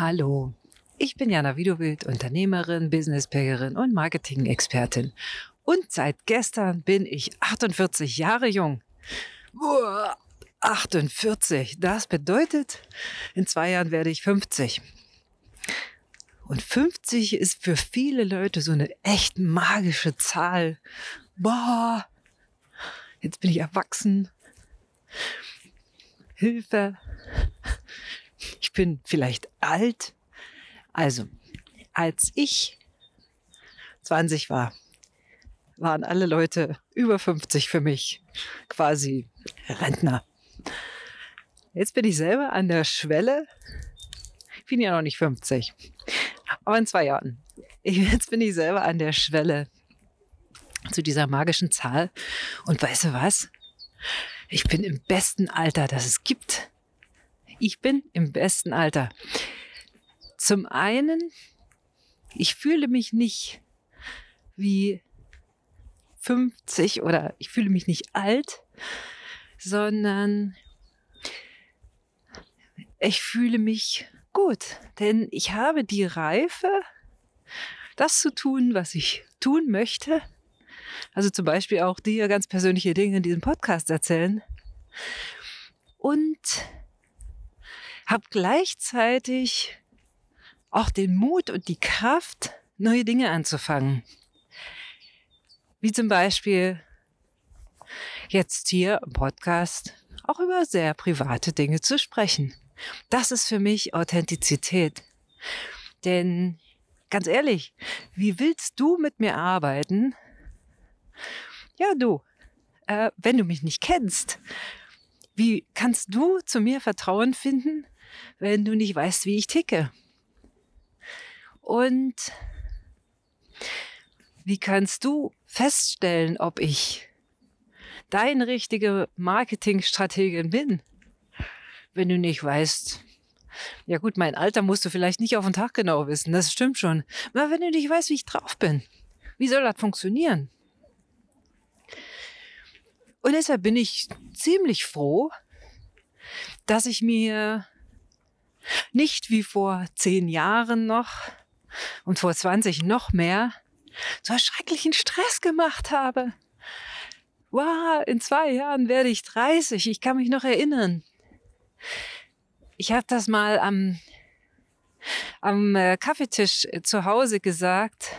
Hallo, ich bin Jana Widowild, Unternehmerin, Businesspackerin und Marketing-Expertin. Und seit gestern bin ich 48 Jahre jung. Uah, 48, das bedeutet, in zwei Jahren werde ich 50. Und 50 ist für viele Leute so eine echt magische Zahl. Boah, jetzt bin ich erwachsen. Hilfe. Ich bin vielleicht alt. Also, als ich 20 war, waren alle Leute über 50 für mich quasi Rentner. Jetzt bin ich selber an der Schwelle. Ich bin ja noch nicht 50 aber in zwei Jahren. Jetzt bin ich selber an der Schwelle zu dieser magischen Zahl. Und weißt du was? Ich bin im besten Alter, das es gibt. Ich bin im besten Alter. Zum einen, ich fühle mich nicht wie 50 oder ich fühle mich nicht alt, sondern ich fühle mich gut, denn ich habe die Reife, das zu tun, was ich tun möchte. Also zum Beispiel auch dir ganz persönliche Dinge in diesem Podcast erzählen. Und habe gleichzeitig auch den Mut und die Kraft, neue Dinge anzufangen. Wie zum Beispiel jetzt hier im Podcast auch über sehr private Dinge zu sprechen. Das ist für mich Authentizität. Denn ganz ehrlich, wie willst du mit mir arbeiten? Ja, du, äh, wenn du mich nicht kennst, wie kannst du zu mir Vertrauen finden, wenn du nicht weißt, wie ich ticke? Und wie kannst du feststellen, ob ich deine richtige Marketingstrategin bin? wenn du nicht weißt, ja gut, mein Alter musst du vielleicht nicht auf den Tag genau wissen, das stimmt schon. Aber wenn du nicht weißt, wie ich drauf bin, wie soll das funktionieren? Und deshalb bin ich ziemlich froh, dass ich mir nicht wie vor zehn Jahren noch und vor 20 noch mehr so schrecklichen Stress gemacht habe. Wow, in zwei Jahren werde ich 30. Ich kann mich noch erinnern. Ich habe das mal am, am äh, Kaffeetisch äh, zu Hause gesagt.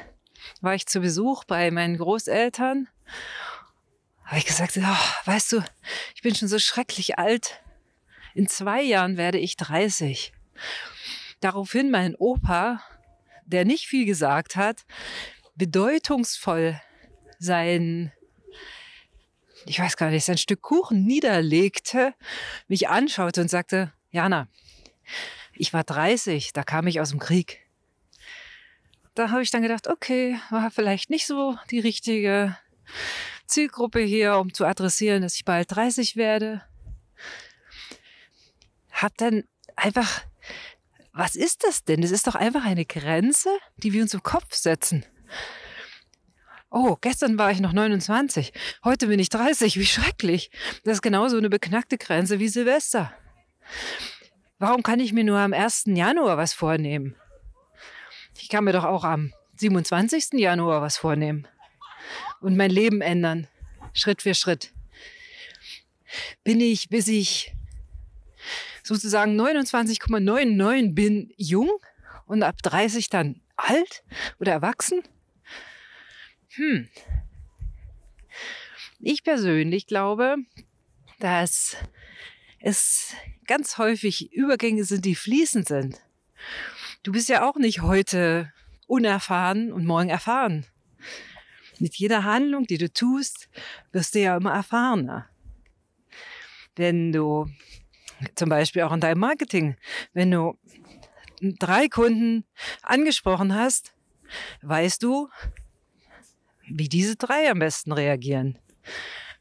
War ich zu Besuch bei meinen Großeltern. Habe ich gesagt, oh, weißt du, ich bin schon so schrecklich alt. In zwei Jahren werde ich 30. Daraufhin mein Opa, der nicht viel gesagt hat, bedeutungsvoll sein ich weiß gar nicht, sein Stück Kuchen niederlegte, mich anschaute und sagte, Jana, ich war 30, da kam ich aus dem Krieg. Da habe ich dann gedacht, okay, war vielleicht nicht so die richtige Zielgruppe hier, um zu adressieren, dass ich bald 30 werde. Hab dann einfach, was ist das denn? Das ist doch einfach eine Grenze, die wir uns im Kopf setzen. Oh, gestern war ich noch 29, heute bin ich 30, wie schrecklich. Das ist genauso eine beknackte Grenze wie Silvester. Warum kann ich mir nur am 1. Januar was vornehmen? Ich kann mir doch auch am 27. Januar was vornehmen und mein Leben ändern, Schritt für Schritt. Bin ich, bis ich sozusagen 29,99 bin, jung und ab 30 dann alt oder erwachsen? Hm. Ich persönlich glaube, dass es ganz häufig Übergänge sind, die fließend sind. Du bist ja auch nicht heute unerfahren und morgen erfahren. Mit jeder Handlung, die du tust, wirst du ja immer erfahrener. Wenn du zum Beispiel auch in deinem Marketing, wenn du drei Kunden angesprochen hast, weißt du, wie diese drei am besten reagieren.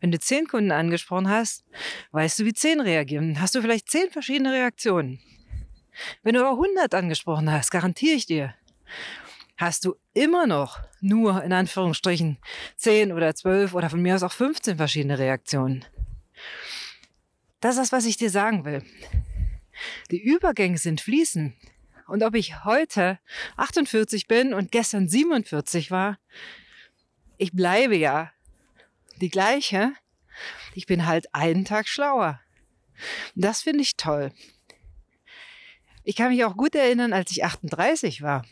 Wenn du zehn Kunden angesprochen hast, weißt du, wie zehn reagieren. Hast du vielleicht zehn verschiedene Reaktionen. Wenn du aber 100 angesprochen hast, garantiere ich dir, hast du immer noch nur in Anführungsstrichen 10 oder 12 oder von mir aus auch 15 verschiedene Reaktionen. Das ist das, was ich dir sagen will. Die Übergänge sind fließen Und ob ich heute 48 bin und gestern 47 war, ich bleibe ja die gleiche. Ich bin halt einen Tag schlauer. Das finde ich toll. Ich kann mich auch gut erinnern, als ich 38 war.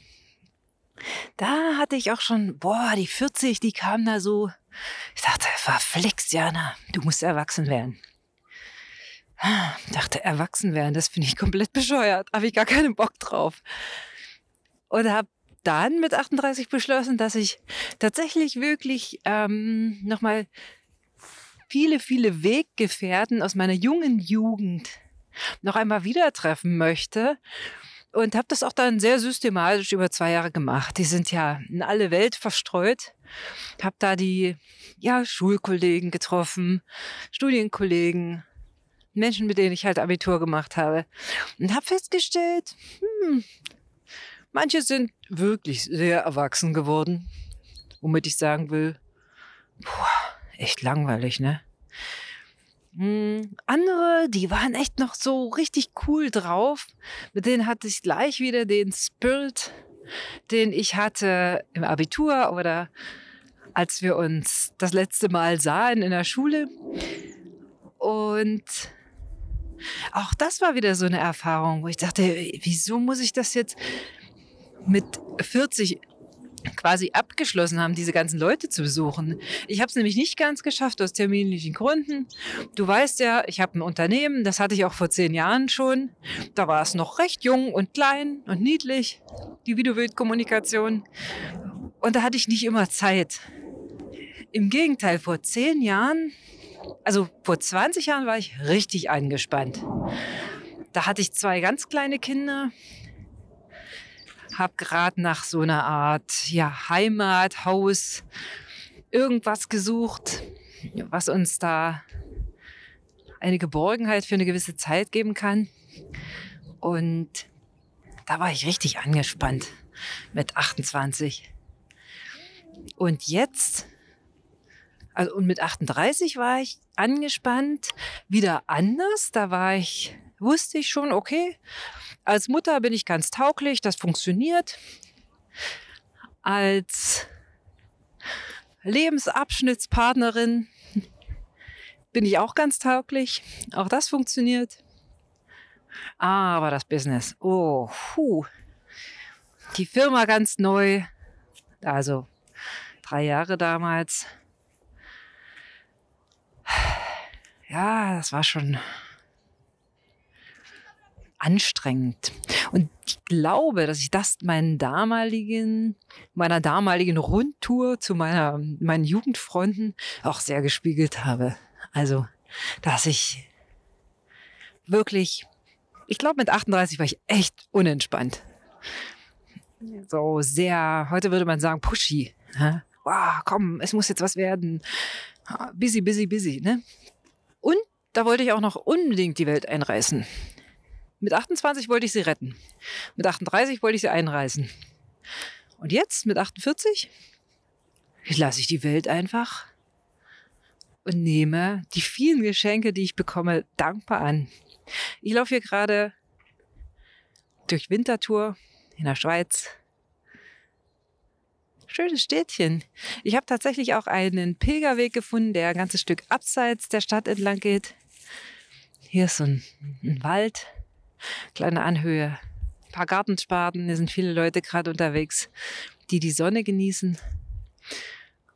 Da hatte ich auch schon, boah, die 40, die kam da so. Ich dachte, verflixt, Jana, du musst erwachsen werden. Dachte, erwachsen werden, das finde ich komplett bescheuert. Habe ich gar keinen Bock drauf. Und habe dann mit 38 beschlossen, dass ich tatsächlich wirklich ähm, nochmal viele, viele Weggefährten aus meiner jungen Jugend noch einmal wieder treffen möchte. Und habe das auch dann sehr systematisch über zwei Jahre gemacht. Die sind ja in alle Welt verstreut. Habe da die ja, Schulkollegen getroffen, Studienkollegen, Menschen, mit denen ich halt Abitur gemacht habe. Und habe festgestellt, hm, manche sind wirklich sehr erwachsen geworden. Womit ich sagen will, boah, echt langweilig, ne? Hm, andere, die waren echt noch so richtig cool drauf. Mit denen hatte ich gleich wieder den Spirit, den ich hatte im Abitur oder als wir uns das letzte Mal sahen in der Schule. Und auch das war wieder so eine Erfahrung, wo ich dachte, wieso muss ich das jetzt mit 40 quasi abgeschlossen haben, diese ganzen Leute zu besuchen. Ich habe es nämlich nicht ganz geschafft aus terminlichen Gründen. Du weißt ja, ich habe ein Unternehmen, das hatte ich auch vor zehn Jahren schon. Da war es noch recht jung und klein und niedlich, die Videobildkommunikation. Und da hatte ich nicht immer Zeit. Im Gegenteil, vor zehn Jahren, also vor 20 Jahren war ich richtig eingespannt. Da hatte ich zwei ganz kleine Kinder, habe gerade nach so einer Art ja, Heimat, Haus, irgendwas gesucht, was uns da eine Geborgenheit für eine gewisse Zeit geben kann. Und da war ich richtig angespannt mit 28. Und jetzt, also und mit 38 war ich angespannt, wieder anders. Da war ich, wusste ich schon, okay, als Mutter bin ich ganz tauglich, das funktioniert. Als Lebensabschnittspartnerin bin ich auch ganz tauglich. Auch das funktioniert. Aber das Business, oh, puh. Die Firma ganz neu, also drei Jahre damals. Ja, das war schon anstrengend. Und ich glaube, dass ich das meinen damaligen, meiner damaligen Rundtour zu meiner, meinen Jugendfreunden auch sehr gespiegelt habe. Also, dass ich wirklich, ich glaube, mit 38 war ich echt unentspannt. So sehr, heute würde man sagen, pushy. Ne? Wow, komm, es muss jetzt was werden. Busy, busy, busy. Ne? Da wollte ich auch noch unbedingt die Welt einreißen. Mit 28 wollte ich sie retten. Mit 38 wollte ich sie einreißen. Und jetzt, mit 48, lasse ich die Welt einfach und nehme die vielen Geschenke, die ich bekomme, dankbar an. Ich laufe hier gerade durch Winterthur in der Schweiz. Schönes Städtchen. Ich habe tatsächlich auch einen Pilgerweg gefunden, der ein ganzes Stück abseits der Stadt entlang geht. Hier ist so ein, ein Wald kleine Anhöhe. Ein paar Gartenspaten, hier sind viele Leute gerade unterwegs, die die Sonne genießen.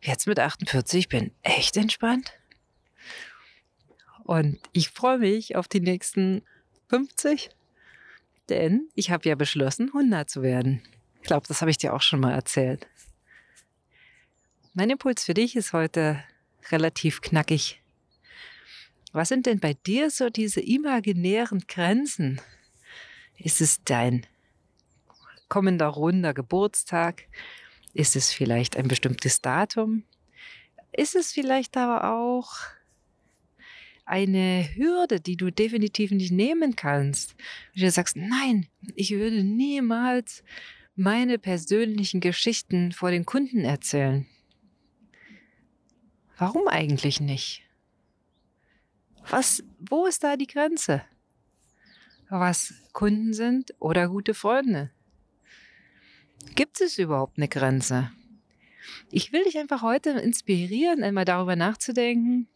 Jetzt mit 48 bin echt entspannt. Und ich freue mich auf die nächsten 50, denn ich habe ja beschlossen, 100 zu werden. Ich glaube, das habe ich dir auch schon mal erzählt. Mein Impuls für dich ist heute relativ knackig. Was sind denn bei dir so diese imaginären Grenzen? Ist es dein kommender runder Geburtstag? Ist es vielleicht ein bestimmtes Datum? Ist es vielleicht aber auch eine Hürde, die du definitiv nicht nehmen kannst? Wie du sagst, nein, ich würde niemals meine persönlichen Geschichten vor den Kunden erzählen. Warum eigentlich nicht? Was, wo ist da die Grenze? Was Kunden sind oder gute Freunde? Gibt es überhaupt eine Grenze? Ich will dich einfach heute inspirieren, einmal darüber nachzudenken,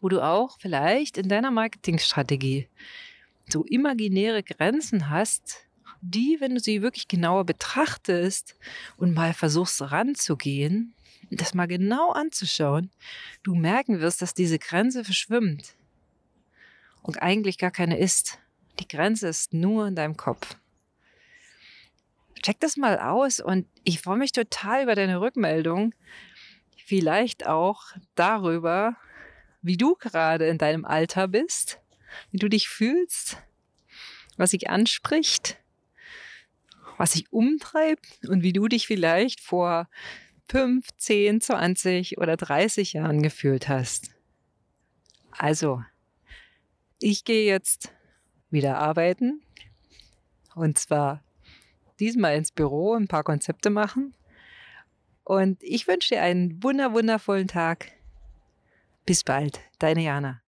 wo du auch vielleicht in deiner Marketingstrategie so imaginäre Grenzen hast, die, wenn du sie wirklich genauer betrachtest und mal versuchst ranzugehen, das mal genau anzuschauen, du merken wirst, dass diese Grenze verschwimmt und eigentlich gar keine ist. Die Grenze ist nur in deinem Kopf. Check das mal aus und ich freue mich total über deine Rückmeldung. Vielleicht auch darüber, wie du gerade in deinem Alter bist, wie du dich fühlst, was sich anspricht, was sich umtreibt und wie du dich vielleicht vor 5, 10, 20 oder 30 Jahren gefühlt hast. Also, ich gehe jetzt wieder arbeiten und zwar diesmal ins Büro ein paar Konzepte machen. Und ich wünsche dir einen wunder wundervollen Tag. Bis bald, deine Jana.